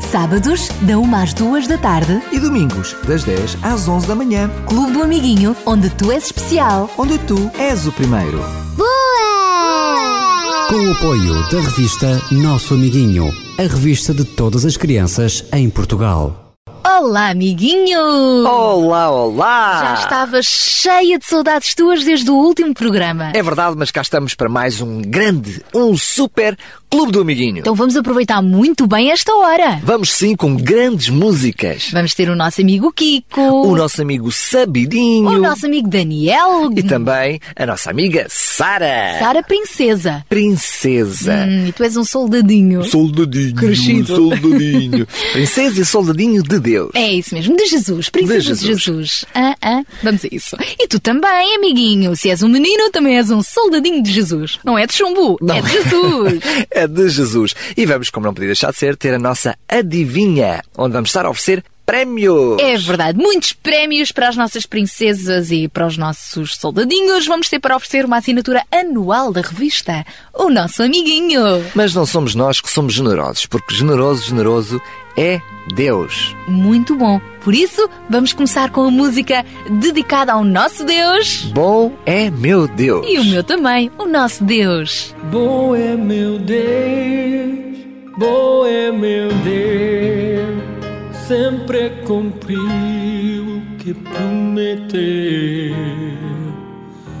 Sábados, da 1 às 2 da tarde, E domingos, das 10 às 11 da manhã, Clube do Amiguinho, onde tu és especial. onde tu és o primeiro. Boa! Com o apoio da revista Nosso Amiguinho, a revista de todas as crianças em Portugal. Olá, amiguinho! Olá, olá! Já estava cheia de saudades tuas desde o último programa. É verdade, mas cá estamos para mais um grande, um super Clube do Amiguinho. Então vamos aproveitar muito bem esta hora. Vamos sim com grandes músicas. Vamos ter o nosso amigo Kiko, O nosso amigo Sabidinho. o nosso amigo Daniel E também a nossa amiga Sara. Sara Princesa. Princesa. Hum, e tu és um soldadinho. Soldadinho. Crescido. Soldadinho. Princesa e soldadinho de Deus. É isso mesmo, de Jesus, princesa de De Jesus. Jesus. Ah, ah, vamos a isso. E tu também, amiguinho. Se és um menino, também és um soldadinho de Jesus. Não é de chumbo, é de Jesus. É de Jesus. E vamos, como não podia deixar de ser, ter a nossa adivinha, onde vamos estar a oferecer prémios. É verdade, muitos prémios para as nossas princesas e para os nossos soldadinhos. Vamos ter para oferecer uma assinatura anual da revista, o nosso amiguinho. Mas não somos nós que somos generosos, porque generoso, generoso é Deus. Muito bom. Por isso, vamos começar com a música dedicada ao nosso Deus Bom é meu Deus. e o meu também, o nosso Deus. Bom é meu Deus, bom é meu Deus, sempre cumpriu o que prometeu.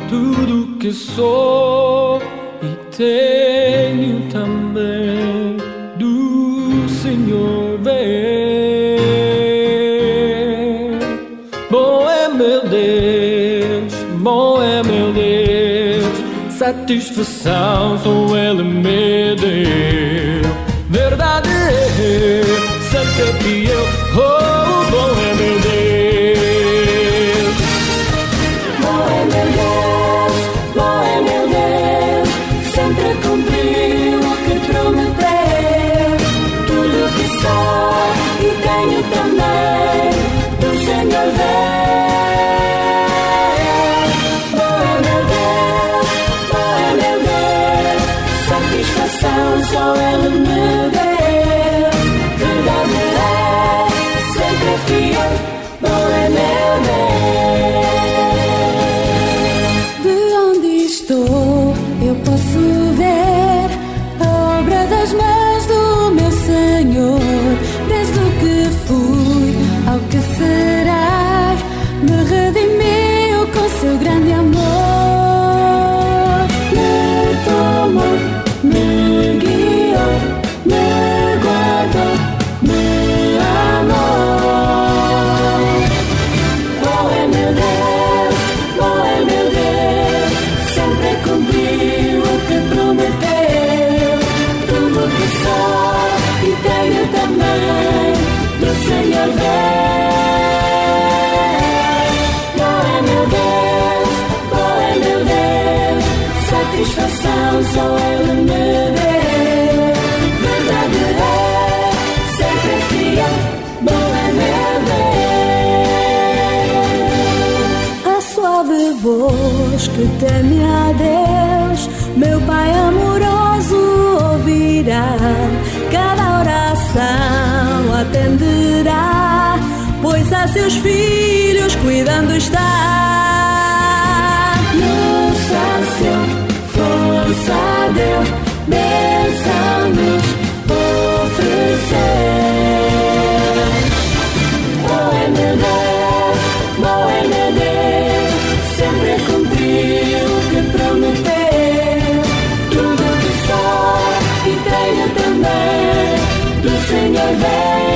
Tudo que sou e tenho também Senhor vem. Bom é meu Deus, bom é meu Deus, satisfação só Ele me deu. Verdade é, sempre fiel, oh, bom seus filhos cuidando está. No sácio, força deu, bênção-nos oferecer. Bom é meu Deus, bom é meu Deus, sempre cumpriu o que prometeu. Tudo que sou e tenho também, do Senhor vem.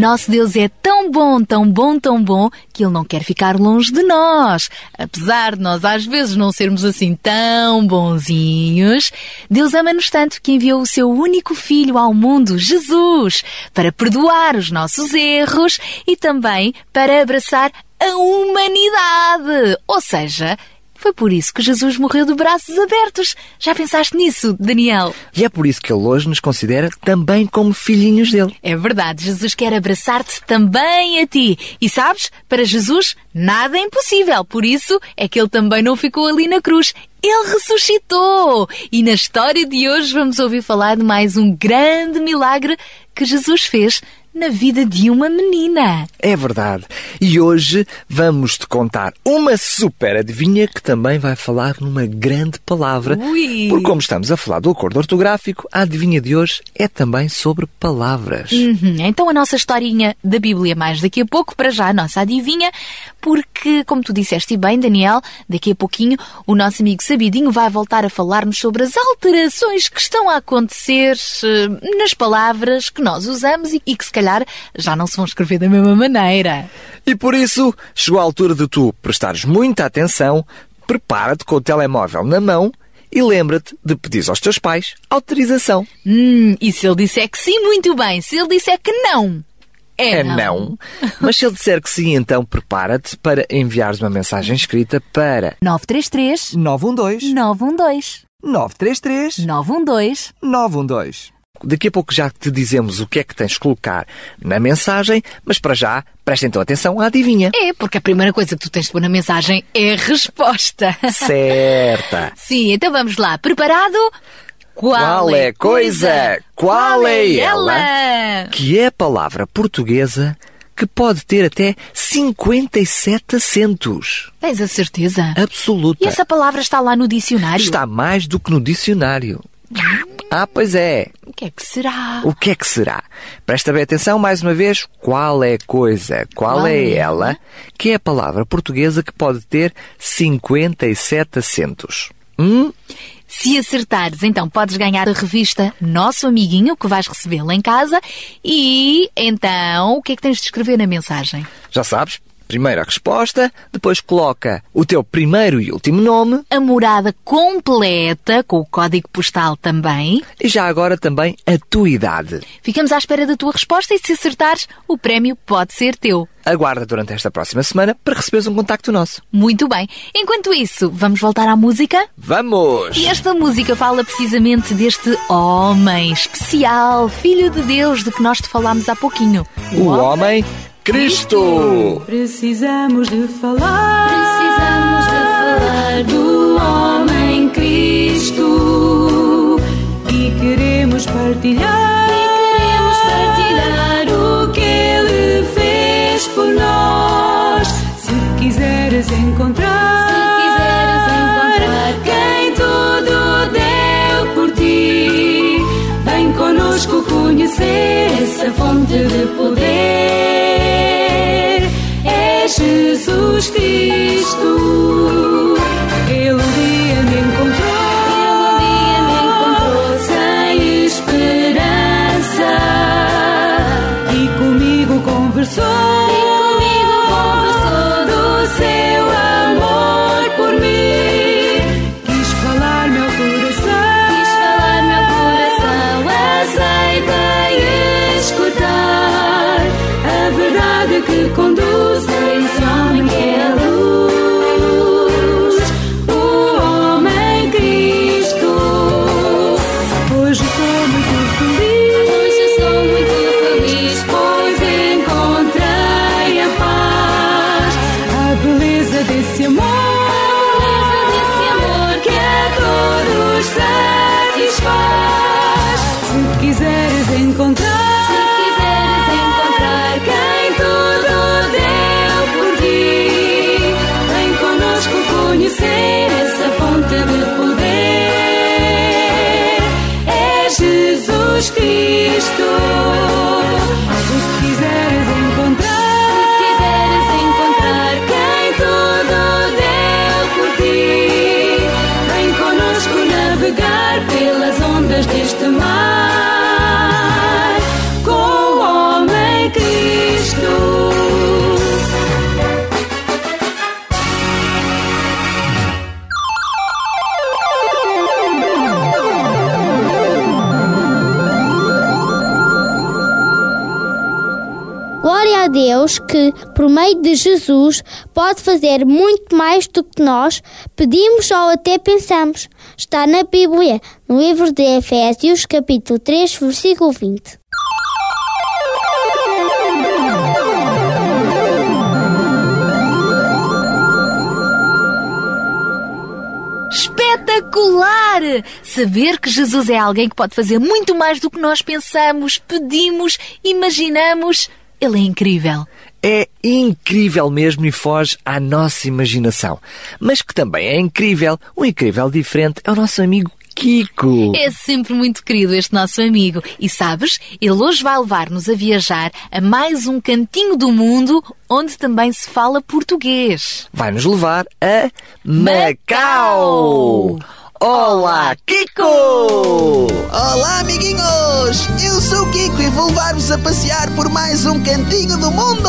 Nosso Deus é tão bom, tão bom, tão bom, que Ele não quer ficar longe de nós. Apesar de nós às vezes não sermos assim tão bonzinhos, Deus ama-nos tanto que enviou o seu único Filho ao mundo, Jesus, para perdoar os nossos erros e também para abraçar a humanidade. Ou seja, foi por isso que Jesus morreu de braços abertos. Já pensaste nisso, Daniel? E é por isso que Ele hoje nos considera também como filhinhos dele. É verdade, Jesus quer abraçar-te também a ti. E sabes, para Jesus nada é impossível. Por isso é que ele também não ficou ali na cruz. Ele ressuscitou! E na história de hoje vamos ouvir falar de mais um grande milagre que Jesus fez na vida de uma menina. É verdade. E hoje vamos te contar uma super adivinha que também vai falar numa grande palavra. Ui. Porque como estamos a falar do acordo ortográfico, a adivinha de hoje é também sobre palavras. Uhum, Então a nossa historinha da Bíblia mais daqui a pouco, para já a nossa adivinha, porque, como tu disseste bem, Daniel, daqui a pouquinho o nosso amigo Sabidinho vai voltar a falar-nos sobre as alterações que estão a acontecer eh, nas palavras que nós usamos e, e que se calhar já não se vão escrever da mesma maneira. E por isso, chegou a altura de tu prestares muita atenção, prepara-te com o telemóvel na mão e lembra-te de pedir aos teus pais autorização. Hum, e se ele disser que sim, muito bem. Se ele disser que não, é, É não. Mas se ele disser que sim, então prepara-te para enviares uma mensagem escrita para 933 912 912 933 912 912. Daqui a pouco já te dizemos o que é que tens de colocar na mensagem, mas para já, presta então atenção à adivinha. É, porque a primeira coisa que tu tens de pôr na mensagem é a resposta. Certa. Sim, então vamos lá. Preparado? Qual é a coisa? Qual é ela? Que é a palavra portuguesa que pode ter até 57 acentos. Tens a certeza? Absoluta. E essa palavra está lá no dicionário? Está mais do que no dicionário. Ah, pois é. O que é que será? O que é que será? Presta bem atenção mais uma vez. Qual é a coisa? Qual, Qual é é ela? Que é a palavra portuguesa que pode ter 57 acentos. Hum? Se acertares, então podes ganhar a revista Nosso Amiguinho, que vais recebê-la em casa. E então, o que é que tens de escrever na mensagem? Já sabes? Primeiro a resposta, depois coloca o teu primeiro e último nome A morada completa, com o código postal também. e já agora também a tua idade. Ficamos à espera da tua resposta e se acertares, o prémio pode ser teu. Aguarda durante esta próxima semana para receberes um contacto nosso. Muito bem. Enquanto isso, vamos voltar à música? Vamos! E esta música fala precisamente deste homem especial, filho de Deus, de que nós te falámos há pouquinho. O homem Cristo! Precisamos de falar. Precisamos de falar do homem Cristo. E queremos partilhar. E queremos partilhar o que ele fez por nós. Se quiseres encontrar. Se quiseres encontrar quem tudo deu por ti. Vem conosco conhecer essa fonte de poder. Jesus Cristo. Ele um dia me encontrou. Ele um dia me encontrou sem esperança. E comigo conversou. Deste mar Deus que, por meio de Jesus, pode fazer muito mais do que nós pedimos ou até pensamos. Está na Bíblia, no livro de Efésios, capítulo 3, versículo 20. Espetacular! Saber que Jesus é alguém que pode fazer muito mais do que nós pensamos, pedimos, imaginamos. Ele é incrível. É incrível mesmo e foge à nossa imaginação. Mas que também é incrível, um incrível diferente, é o nosso amigo Kiko. É sempre muito querido este nosso amigo. E sabes, ele hoje vai levar-nos a viajar a mais um cantinho do mundo onde também se fala português. Vai nos levar a Macau. Olá, Kiko! Olá, amiguinhos! Eu sou o Kiko e vou levar-vos a passear por mais um cantinho do mundo!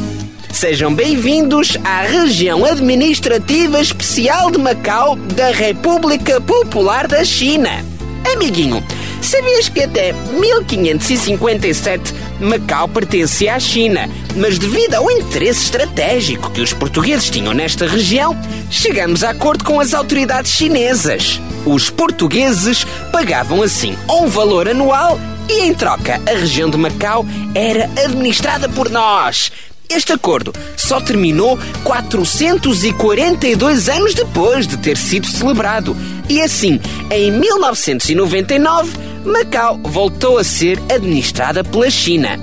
Sejam bem-vindos à região administrativa especial de Macau da República Popular da China. Amiguinho, sabias que até 1557 Macau pertencia à China, mas devido ao interesse estratégico que os portugueses tinham nesta região, chegamos a acordo com as autoridades chinesas. Os portugueses pagavam assim um valor anual e, em troca, a região de Macau era administrada por nós. Este acordo só terminou 442 anos depois de ter sido celebrado. E assim, em 1999, Macau voltou a ser administrada pela China.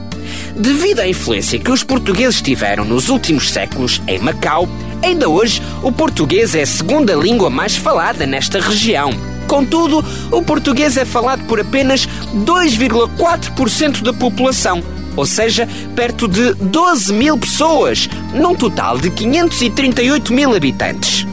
Devido à influência que os portugueses tiveram nos últimos séculos em Macau, ainda hoje o português é a segunda língua mais falada nesta região. Contudo, o português é falado por apenas 2,4% da população ou seja, perto de 12 mil pessoas, num total de 538 mil habitantes.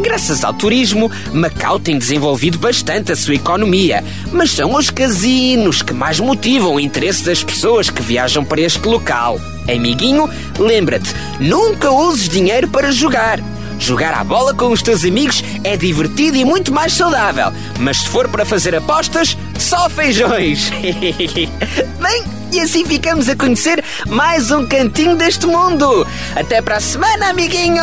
Graças ao turismo, Macau tem desenvolvido bastante a sua economia, mas são os casinos que mais motivam o interesse das pessoas que viajam para este local. Amiguinho, lembra-te, nunca uses dinheiro para jogar. Jogar à bola com os teus amigos é divertido e muito mais saudável, mas se for para fazer apostas, só feijões. Bem, e assim ficamos a conhecer mais um cantinho deste mundo. Até para a semana, amiguinhos!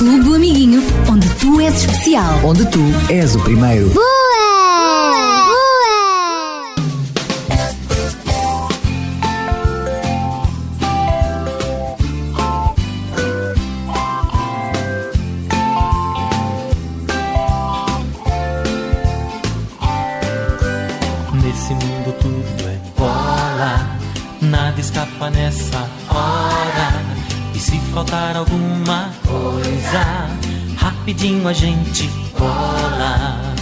Clube do Amiguinho, onde tu és especial. Onde tu és o primeiro. Boa! Boa! Nesse mundo tudo é bola, nada escapa nessa hora. E se faltar alguma coisa, rapidinho a gente cola.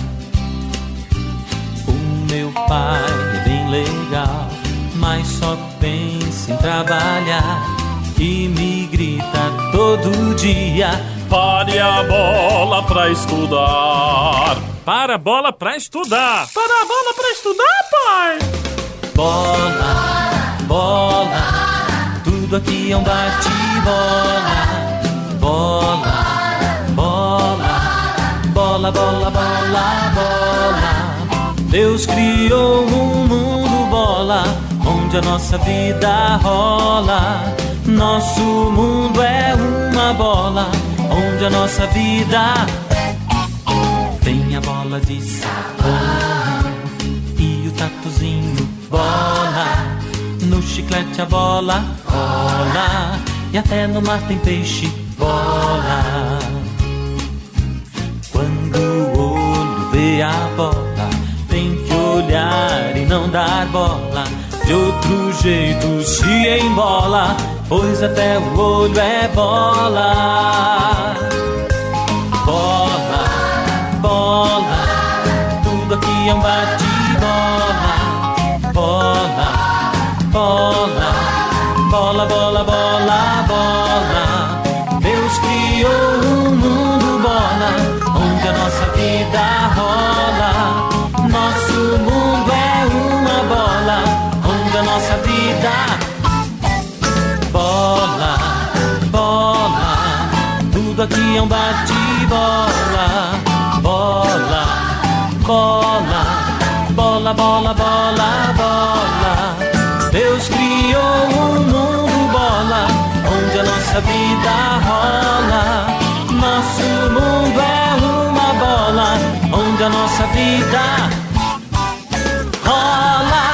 O meu pai é bem legal, mas só pensa em trabalhar. E me grita todo dia: Pare a bola pra estudar. Para a bola pra estudar. Para a bola pra estudar, pai. Bola, bola, tudo aqui é um bate-bola. Bola, bola, bola, bola. Deus criou um mundo bola, onde a nossa vida rola. Nosso mundo é uma bola, onde a nossa vida tem a bola de sabão e o tatuzinho bola. No chiclete a bola rola e até no mar tem peixe bola. A bola, tem que olhar e não dar bola. De outro jeito se embola, pois até o olho é bola. Bola, bola, tudo aqui é um bate-bola. Bola, bola, bola, bola, bola, bola. Nossa vida rola. Nosso mundo é uma bola, onde a nossa vida rola.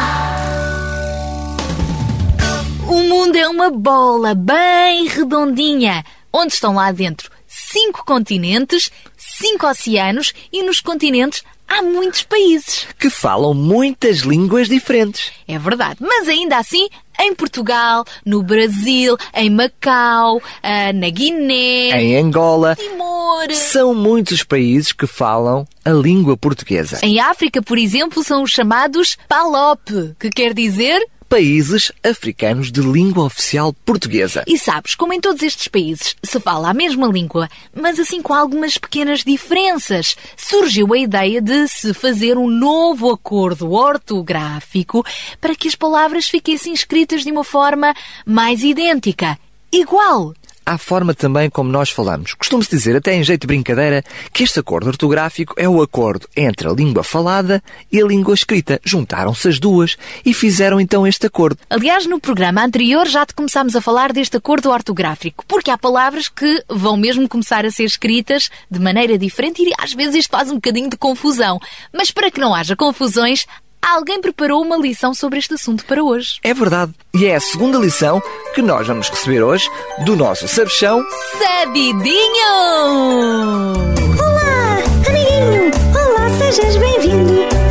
O mundo é uma bola bem redondinha, onde estão lá dentro cinco continentes, cinco oceanos e nos continentes há muitos países. Que falam muitas línguas diferentes. É verdade, mas ainda assim, em Portugal, no Brasil, em Macau, ah, na Guiné, Em Angola, Timor. são muitos países que falam a língua portuguesa. Em África, por exemplo, são os chamados PALOP, que quer dizer Países africanos de língua oficial portuguesa. E sabes, como em todos estes países se fala a mesma língua, mas assim com algumas pequenas diferenças, surgiu a ideia de se fazer um novo acordo ortográfico para que as palavras fiquessem escritas de uma forma mais idêntica, igual. Há forma também como nós falamos. Costuma-se dizer, até em jeito de brincadeira, que este acordo ortográfico é o acordo entre a língua falada e a língua escrita. Juntaram-se as duas e fizeram então este acordo. Aliás, no programa anterior já te começámos a falar deste acordo ortográfico, porque há palavras que vão mesmo começar a ser escritas de maneira diferente e às vezes isto faz um bocadinho de confusão. Mas para que não haja confusões, alguém preparou uma lição sobre este assunto para hoje. É verdade. E é a segunda lição que nós vamos receber hoje do nosso sabichão. Sabidinho! Olá, amiguinho! Olá, sejas bem-vindo!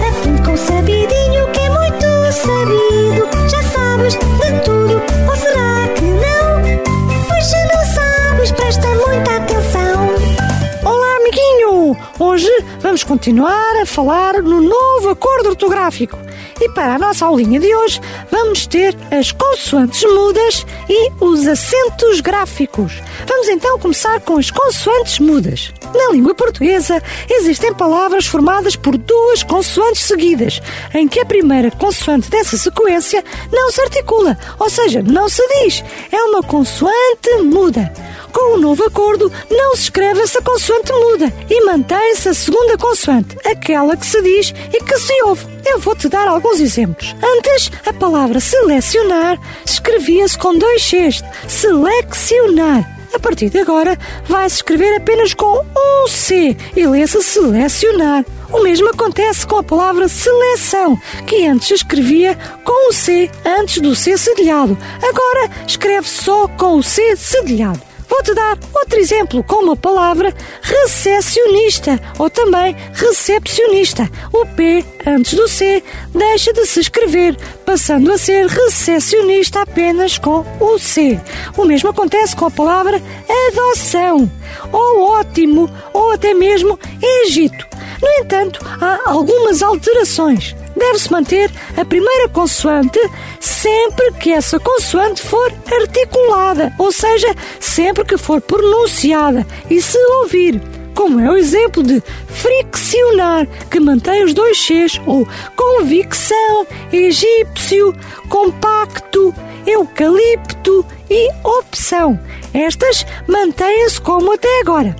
Hoje vamos continuar a falar no novo acordo ortográfico. E para a nossa aulinha de hoje, vamos ter as consoantes mudas e os acentos gráficos. Vamos então começar com as consoantes mudas. Na língua portuguesa, existem palavras formadas por duas consoantes seguidas, em que a primeira consoante dessa sequência não se articula, ou seja, não se diz. É uma consoante muda. Com o novo acordo, não se escreve essa consoante muda e mantém-se a segunda consoante, aquela que se diz e que se ouve. Eu vou-te dar alguns exemplos. Antes, a palavra selecionar escrevia-se com dois Cs, selecionar. A partir de agora, vai-se escrever apenas com um C e lê-se selecionar. O mesmo acontece com a palavra seleção, que antes escrevia com o C antes do C cedilhado. Agora escreve só com o C cedilhado. Vou-te dar outro exemplo com uma palavra recepcionista ou também recepcionista. O P antes do C deixa de se escrever, passando a ser recepcionista apenas com o C. O mesmo acontece com a palavra adoção, ou ótimo, ou até mesmo Egito. No entanto, há algumas alterações. Deve-se manter a primeira consoante sempre que essa consoante for articulada, ou seja, sempre que for pronunciada e se ouvir. Como é o exemplo de friccionar, que mantém os dois Cs, ou convicção, egípcio, compacto, eucalipto e opção. Estas mantêm-se como até agora.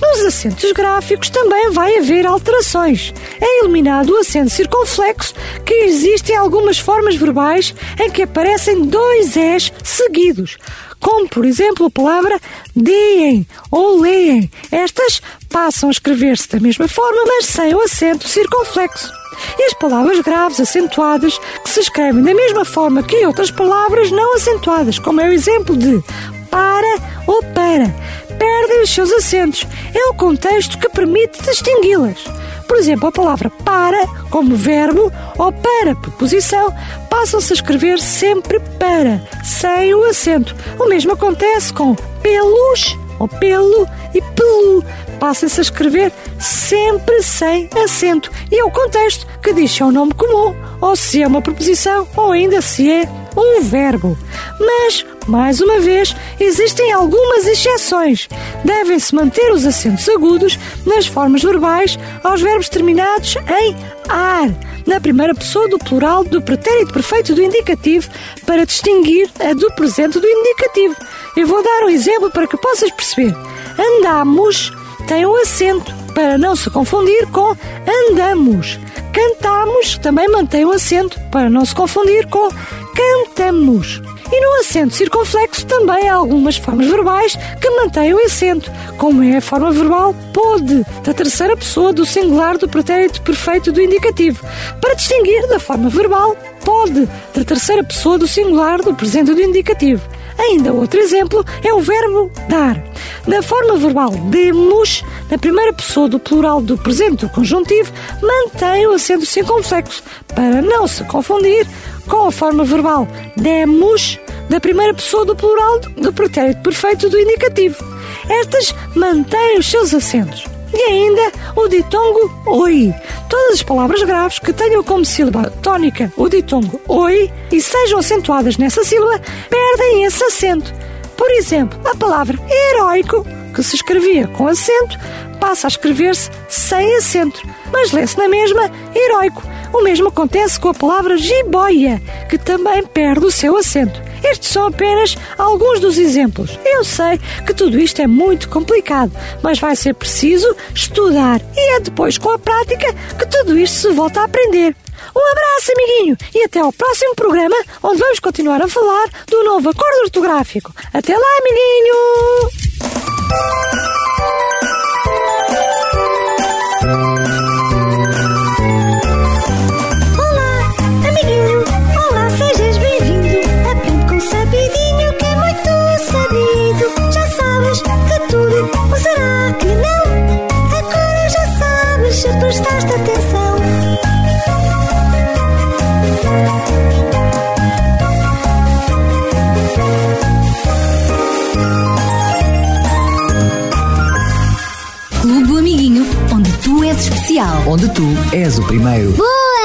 Nos acentos gráficos também vai haver alterações. É eliminado o acento circunflexo, que existe em algumas formas verbais em que aparecem dois S seguidos, como por exemplo a palavra deem ou leem. Estas passam a escrever-se da mesma forma, mas sem o acento circunflexo. E as palavras graves acentuadas, que se escrevem da mesma forma que outras palavras não acentuadas, como é o exemplo de para ou para, perdem os seus acentos. É o contexto que permite distingui-las. Por exemplo, a palavra para, como verbo, ou para, preposição, passam-se a escrever sempre para, sem o acento. O mesmo acontece com pelos, ou pelo, e pelu. Passa-se a escrever sempre sem acento. E é o contexto que diz se é um nome comum, ou se é uma preposição, ou ainda se é um verbo. Mas, mais uma vez, existem algumas exceções. Devem-se manter os acentos agudos nas formas verbais aos verbos terminados em ar, na primeira pessoa do plural do pretérito perfeito do indicativo, para distinguir a do presente do indicativo. Eu vou dar um exemplo para que possas perceber. Andamos tem um acento para não se confundir com andamos. Cantamos também mantém um acento para não se confundir com cantamos. E no acento circunflexo também há algumas formas verbais que mantêm o acento, como é a forma verbal pode, da terceira pessoa do singular do pretérito perfeito do indicativo, para distinguir da forma verbal pode, da terceira pessoa do singular do presente do indicativo. Ainda outro exemplo é o verbo dar. Na forma verbal demos, na primeira pessoa do plural do presente do conjuntivo, mantém o acento circunflexo, para não se confundir com a forma verbal demos, da primeira pessoa do plural do pretérito perfeito do indicativo. Estas mantêm os seus acentos. E ainda o ditongo oi. Todas as palavras graves que tenham como sílaba tónica o ditongo oi e sejam acentuadas nessa sílaba perdem esse acento. Por exemplo, a palavra heróico, que se escrevia com acento, passa a escrever-se sem acento, mas lê-se na mesma heróico. O mesmo acontece com a palavra jiboia, que também perde o seu acento. Estes são apenas alguns dos exemplos. Eu sei que tudo isto é muito complicado, mas vai ser preciso estudar e é depois com a prática que tudo isto se volta a aprender. Um abraço, amiguinho, e até ao próximo programa, onde vamos continuar a falar do novo acordo ortográfico. Até lá, amiguinho! Onde tu és o primeiro. Boa!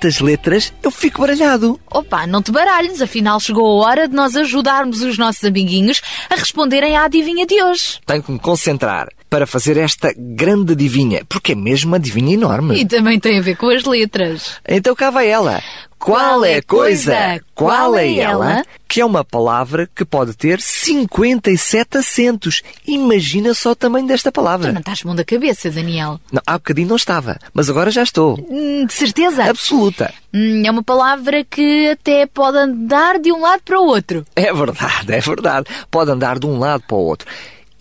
Tantas letras, eu fico baralhado. Opa, não te baralhes, afinal chegou a hora de nós ajudarmos os nossos amiguinhos a responderem à adivinha de hoje. Tenho que me concentrar para fazer esta grande adivinha, porque é mesmo uma adivinha enorme. E também tem a ver com as letras. Então cá vai ela. Qual é a coisa? Qual é ela? Que é uma palavra que pode ter 57 acentos. Imagina só o tamanho desta Tu palavra. não estás mão da cabeça, Daniel. Não, há bocadinho não estava, mas agora já estou. Hum, de certeza? Absoluta. Hum, é uma palavra que até pode andar de um lado para o outro. É verdade, é verdade. Pode andar de um lado para o outro.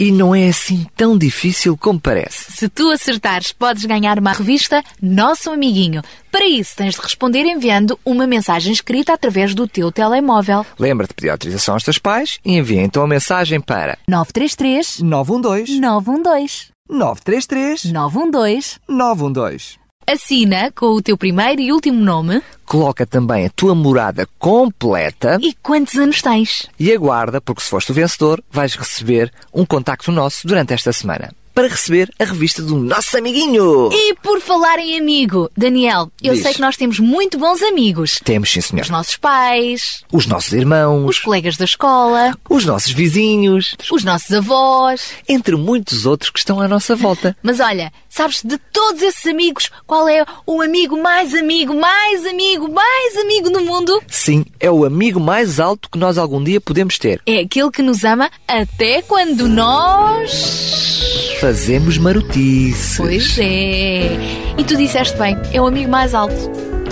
E não é assim tão difícil como parece. Se tu acertares, podes ganhar uma revista Nosso Amiguinho. Para isso, tens de responder enviando uma mensagem escrita através do teu telemóvel. Lembra-te de pedir autorização aos teus pais e envia então a mensagem para 933 912 912 933 912 912. Assina com o teu primeiro e último nome. Coloca também a tua morada completa. E quantos anos tens. e aguarda, porque se foste o vencedor, vais receber um contacto nosso durante esta semana para receber a revista do nosso amiguinho. E por falar em amigo, Daniel, eu Diz. sei que nós temos muito bons amigos. Temos, sim, senhor. Os nossos pais, Os nossos irmãos, os colegas da escola, os nossos vizinhos, os nossos avós. entre muitos outros que estão à nossa volta. Mas olha, sabes de todos esses amigos, qual é o amigo mais amigo, mais amigo, mais amigo no mundo? Sim, é o amigo mais alto que nós algum dia podemos ter. É aquele que nos ama até quando nós. Fazemos marotices. Pois é. E tu disseste bem, é o amigo mais alto.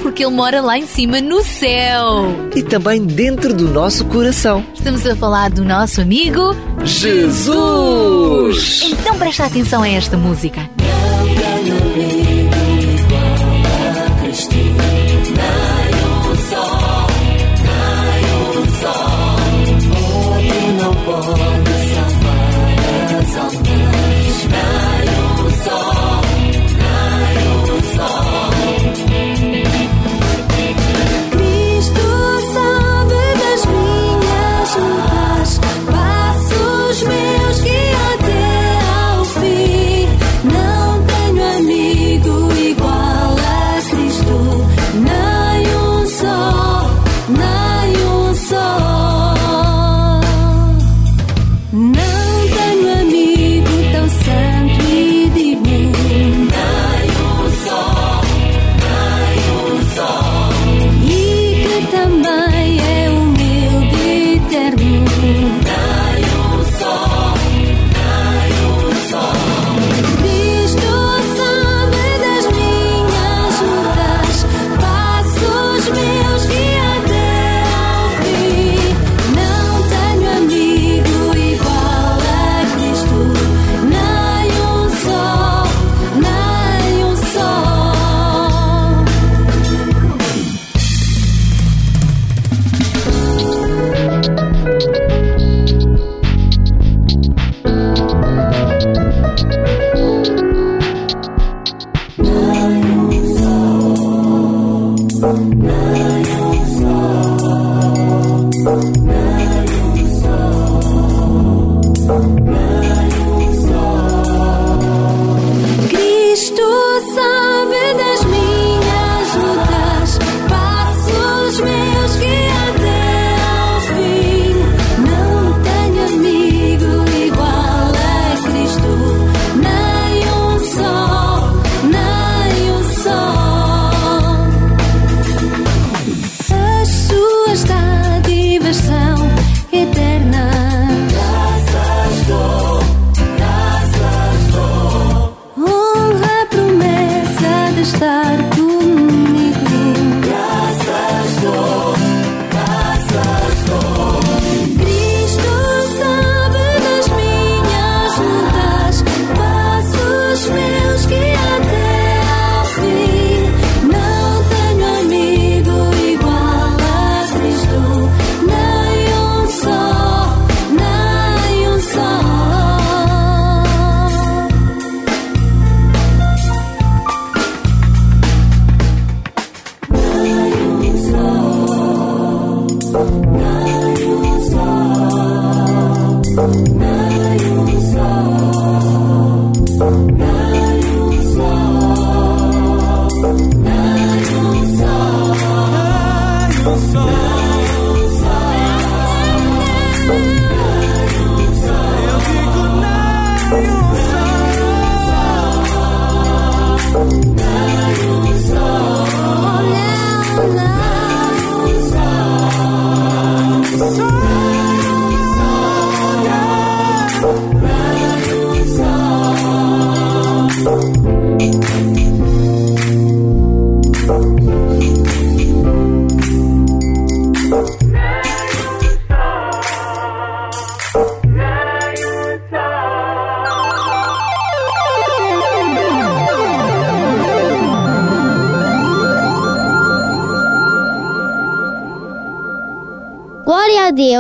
Porque ele mora lá em cima no céu. E também dentro do nosso coração. Estamos a falar do nosso amigo Jesus! Então presta atenção a esta música. Cristo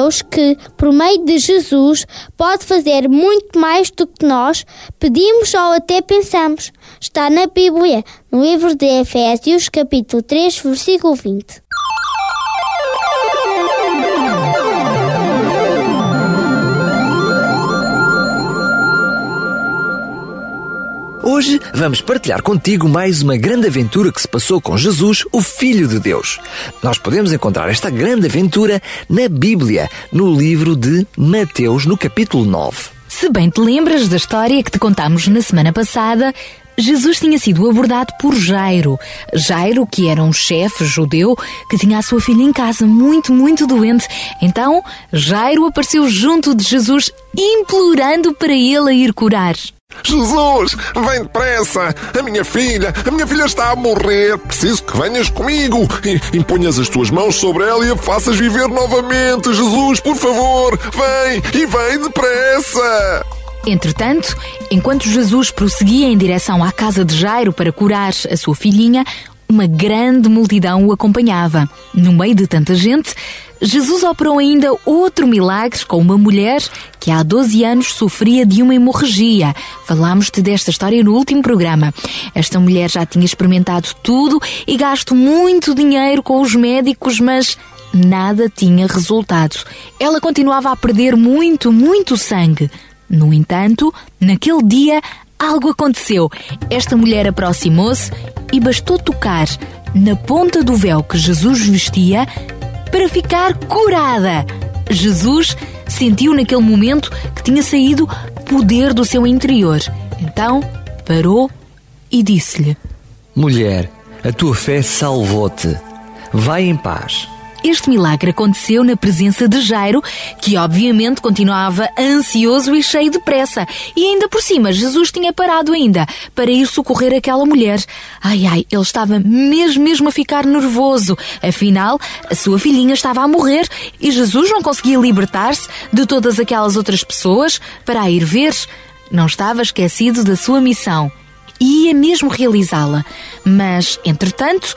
Deus que, por meio de Jesus, pode fazer muito mais do que nós pedimos ou até pensamos. Está na Bíblia, no livro de Efésios, capítulo 3, versículo 20. Hoje vamos partilhar contigo mais uma grande aventura que se passou com Jesus, o Filho de Deus. Nós podemos encontrar esta grande aventura na Bíblia, no livro de Mateus, no capítulo 9. Se bem te lembras da história que te contámos na semana passada, Jesus tinha sido abordado por Jairo. Jairo, que era um chefe judeu que tinha a sua filha em casa muito, muito doente. Então, Jairo apareceu junto de Jesus, implorando para ele a ir curar. Jesus, vem depressa! A minha filha, a minha filha está a morrer! Preciso que venhas comigo e imponhas as tuas mãos sobre ela e a faças viver novamente! Jesus, por favor, vem e vem depressa! Entretanto, enquanto Jesus prosseguia em direção à casa de Jairo para curar a sua filhinha, uma grande multidão o acompanhava. No meio de tanta gente, Jesus operou ainda outro milagre com uma mulher que há 12 anos sofria de uma hemorragia. Falámos-te desta história no último programa. Esta mulher já tinha experimentado tudo e gasto muito dinheiro com os médicos, mas nada tinha resultado. Ela continuava a perder muito, muito sangue. No entanto, naquele dia, algo aconteceu. Esta mulher aproximou-se e bastou tocar na ponta do véu que Jesus vestia para ficar curada. Jesus sentiu naquele momento que tinha saído poder do seu interior. Então parou e disse-lhe: Mulher, a tua fé salvou-te. Vai em paz. Este milagre aconteceu na presença de Jairo, que obviamente continuava ansioso e cheio de pressa. E ainda por cima, Jesus tinha parado ainda para ir socorrer aquela mulher. Ai ai, ele estava mesmo mesmo a ficar nervoso. Afinal, a sua filhinha estava a morrer e Jesus não conseguia libertar-se de todas aquelas outras pessoas para a ir ver. Não estava esquecido da sua missão. Ia mesmo realizá-la. Mas, entretanto,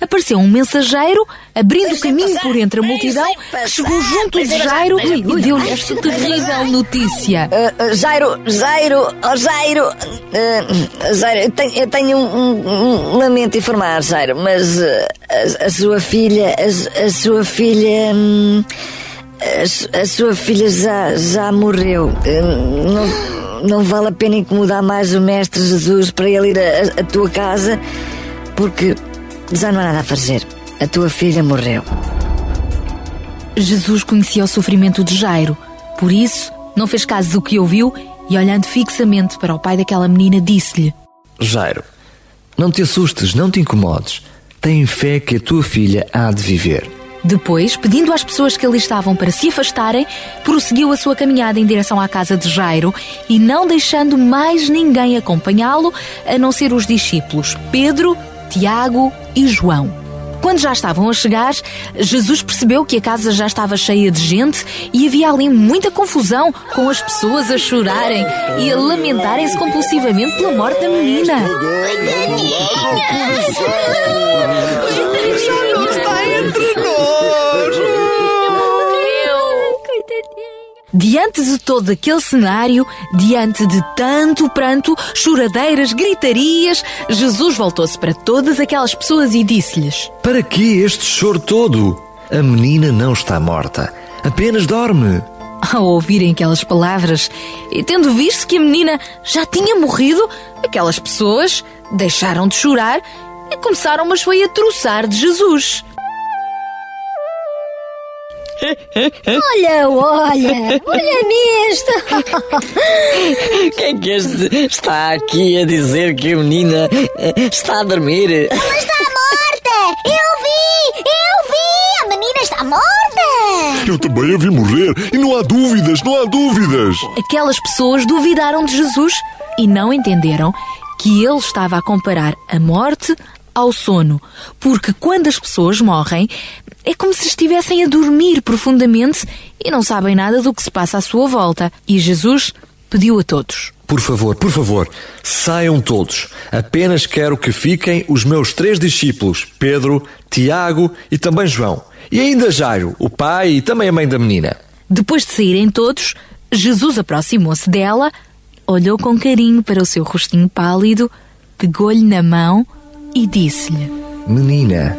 apareceu um mensageiro abrindo caminho por entre a multidão que chegou junto de Jairo e deu-lhe esta terrível notícia. Uh, uh, Jairo, Jairo, oh Jairo, uh, Jairo, eu tenho, eu tenho um, um, um, lamento a informar, Jairo, mas a, a, sua filha, a, a sua filha. Hum, a, a, sua filha já, já morreu. Não, não vale a pena incomodar mais o Mestre Jesus para ele ir à tua casa, porque já não há nada a fazer. A tua filha morreu. Jesus conhecia o sofrimento de Jairo. Por isso, não fez caso do que ouviu e, olhando fixamente para o pai daquela menina, disse-lhe: Jairo, não te assustes, não te incomodes. Tem fé que a tua filha há de viver. Depois, pedindo às pessoas que ali estavam para se afastarem, prosseguiu a sua caminhada em direção à casa de Jairo e não deixando mais ninguém acompanhá-lo, a não ser os discípulos Pedro, Tiago e João. Quando já estavam a chegar, Jesus percebeu que a casa já estava cheia de gente e havia ali muita confusão, com as pessoas a chorarem e a lamentarem-se compulsivamente pela morte da menina. Diante de todo aquele cenário, diante de tanto pranto, choradeiras, gritarias, Jesus voltou-se para todas aquelas pessoas e disse-lhes: Para que este choro todo? A menina não está morta, apenas dorme. Ao ouvirem aquelas palavras e tendo visto que a menina já tinha morrido, aquelas pessoas deixaram de chorar e começaram, mas foi a troçar de Jesus. Olha, olha, olha nisto! Quem que este está aqui a dizer que a menina eh, está a dormir? Ela está morta! Eu vi! Eu vi! A menina está morta! Eu também a vi morrer e não há dúvidas, não há dúvidas! Aquelas pessoas duvidaram de Jesus e não entenderam que ele estava a comparar a morte ao sono, porque quando as pessoas morrem, é como se estivessem a dormir profundamente e não sabem nada do que se passa à sua volta. E Jesus pediu a todos: Por favor, por favor, saiam todos. Apenas quero que fiquem os meus três discípulos, Pedro, Tiago e também João. E ainda Jairo, o pai e também a mãe da menina. Depois de saírem todos, Jesus aproximou-se dela, olhou com carinho para o seu rostinho pálido, pegou-lhe na mão e disse-lhe: Menina,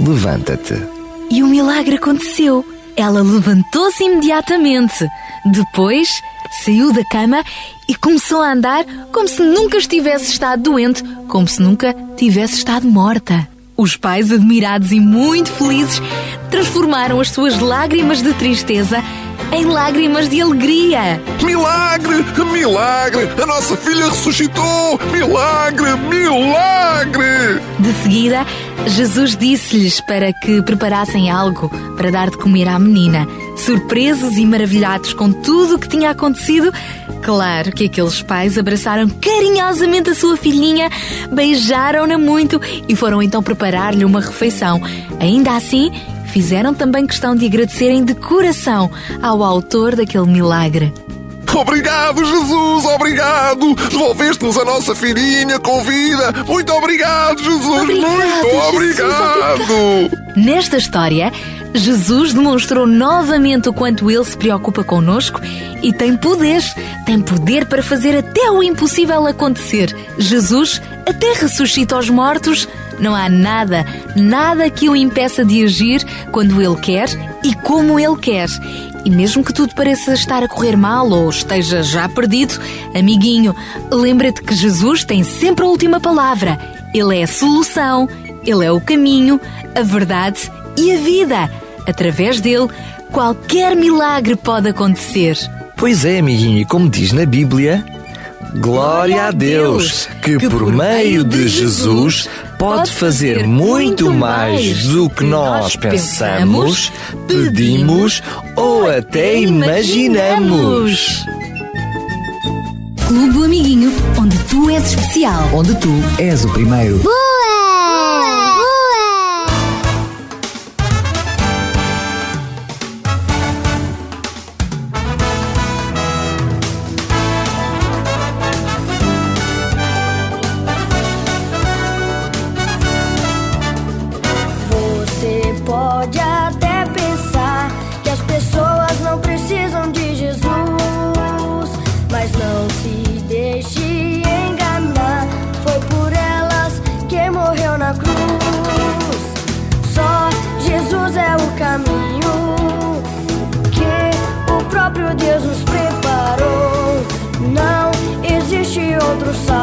levanta-te. E o milagre aconteceu. Ela levantou-se imediatamente. Depois saiu da cama e começou a andar como se nunca estivesse estado doente, como se nunca tivesse estado morta. Os pais, admirados e muito felizes, transformaram as suas lágrimas de tristeza em lágrimas de alegria. Milagre! Milagre! A nossa filha ressuscitou! Milagre! Milagre! De seguida, Jesus disse-lhes para que preparassem algo para dar de comer à menina. Surpresos e maravilhados com tudo o que tinha acontecido, claro que aqueles pais abraçaram carinhosamente a sua filhinha, beijaram-na muito e foram então preparar-lhe uma refeição. Ainda assim, fizeram também questão de agradecerem de coração ao autor daquele milagre. Obrigado, Jesus! Obrigado! Devolveste-nos a nossa filhinha com vida! Muito obrigado, Jesus! Muito obrigado! Nesta história, Jesus demonstrou novamente o quanto ele se preocupa conosco e tem poder. Tem poder para fazer até o impossível acontecer. Jesus até ressuscita os mortos. Não há nada, nada que o impeça de agir quando ele quer e como ele quer. E mesmo que tudo pareça estar a correr mal ou esteja já perdido, amiguinho, lembra-te que Jesus tem sempre a última palavra. Ele é a solução, ele é o caminho, a verdade e a vida. Através dele, qualquer milagre pode acontecer. Pois é, amiguinho, e como diz na Bíblia, Glória a Deus, que por meio de Jesus pode fazer muito mais do que nós pensamos, pedimos ou até imaginamos. Clube do Amiguinho, onde tu és especial. Onde tu és o primeiro. Boa!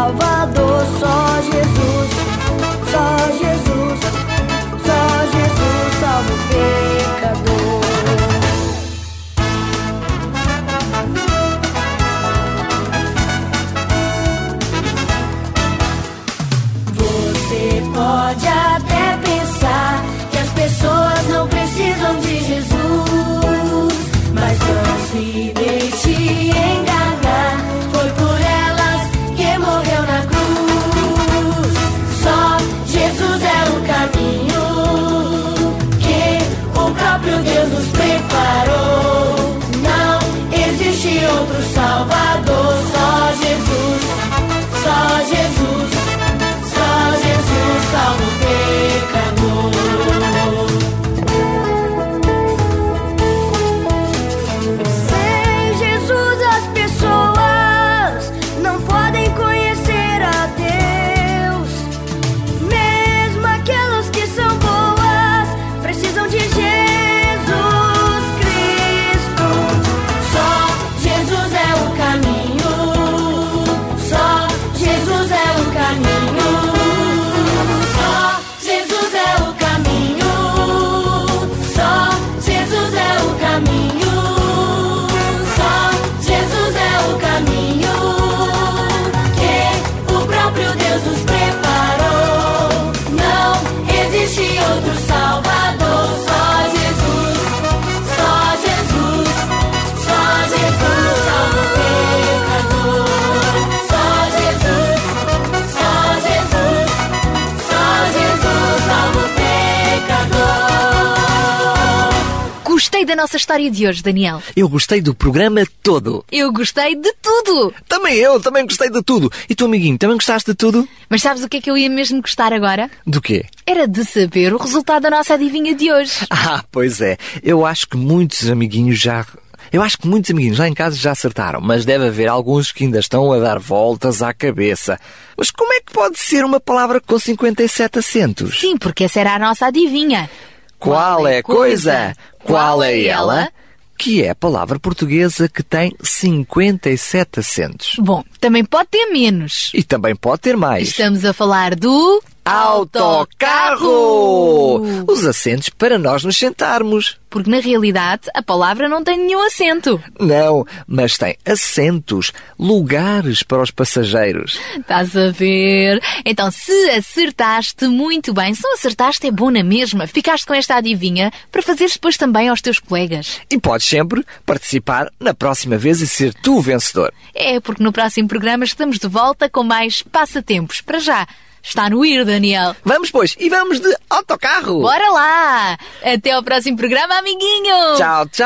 Outro da nossa história de hoje, Daniel. Eu gostei do programa todo. Eu gostei de tudo. Também eu, também gostei de tudo. E tu, amiguinho, também gostaste de tudo? Mas sabes o que é que eu ia mesmo gostar agora? Do quê? Era de saber o resultado da nossa adivinha de hoje. Ah, pois é. Eu acho que muitos amiguinhos já. Eu acho que muitos amiguinhos lá em casa já acertaram, mas deve haver alguns que ainda estão a dar voltas à cabeça. Mas como é que pode ser uma palavra com 57 acentos? Sim, porque essa era a nossa adivinha. Qual é a coisa? Qual é ela? Que é a palavra portuguesa que tem 57 acentos. Bom, também pode ter menos. E também pode ter mais. Estamos a falar do. Autocarro! Os assentos para nós nos sentarmos. Porque na realidade a palavra não tem nenhum acento. Não, mas tem assentos, lugares para os passageiros. Estás a ver? Então, se acertaste muito bem, se não acertaste é bom na mesma. Ficaste com esta adivinha para fazeres depois também aos teus colegas. E podes sempre participar na próxima vez e ser tu o vencedor. É, porque no próximo programa estamos de volta com mais passatempos. Para já, está no ir, Daniel. Vamos, pois, e vamos de autocarro. Bora lá! Até ao próximo programa, amiguinho! Tchau, tchau!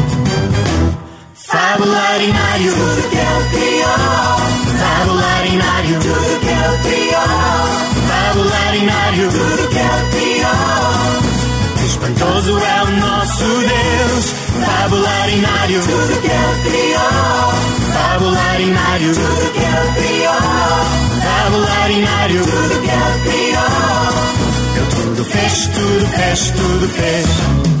Fabularinário, tudo que ele criou. Fabularinário, tudo que ele criou. Fabularinário, tudo que ele criou. Espantoso é o nosso Deus. Fabularinário, tudo que ele criou. Fabularinário, tudo que ele criou. Fabularinário, tudo que ele criou. Ele tudo fez, tudo fez, tudo fez.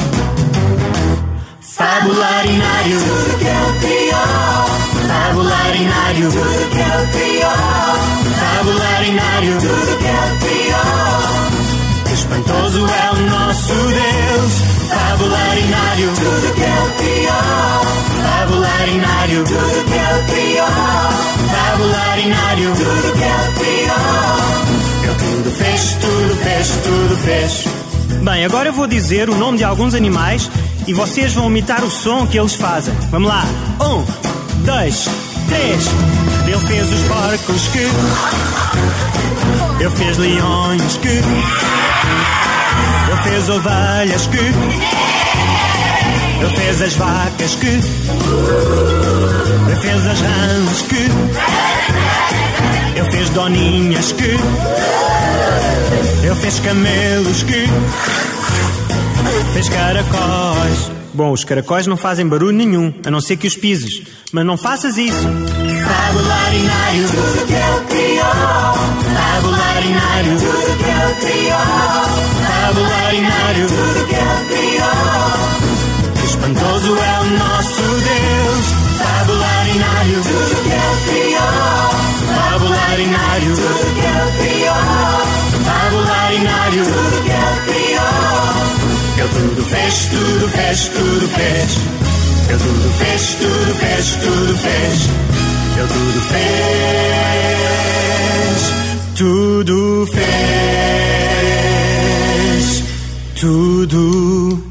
Fabularinário, tudo que ele criou. Fabularinário, tudo que ele criou. Fabularinário, tudo que ele criou. Espantoso é o nosso Deus. Fabularinário, tudo que ele criou. Fabularinário, tudo que ele criou. Fabularinário, tudo que ele criou. Ele tudo fez, tudo fez, tudo fez. Bem, agora eu vou dizer o nome de alguns animais e vocês vão imitar o som que eles fazem. Vamos lá. Um, dois, três. Ele fez os porcos que. Ele fez leões que. Ele fez ovelhas que. Ele fez as vacas que. Ele fez as rãs que. Ele fez doninhas que. Ele fez camelos que. Fez caracóis. Bom, os caracóis não fazem barulho nenhum, a não ser que os pises. Mas não faças isso. Tudo que ele criou. Tudo que ele criou. Tudo que ele criou. Espantoso é o nosso Deus. Tudo que ele criou. Tudo que ele criou. Tudo que ele criou. Ele tudo fez, tudo fez, tudo fez. Ele tudo fez, tudo fez, tudo fez. Ele tudo fez, tudo fez, tudo fez.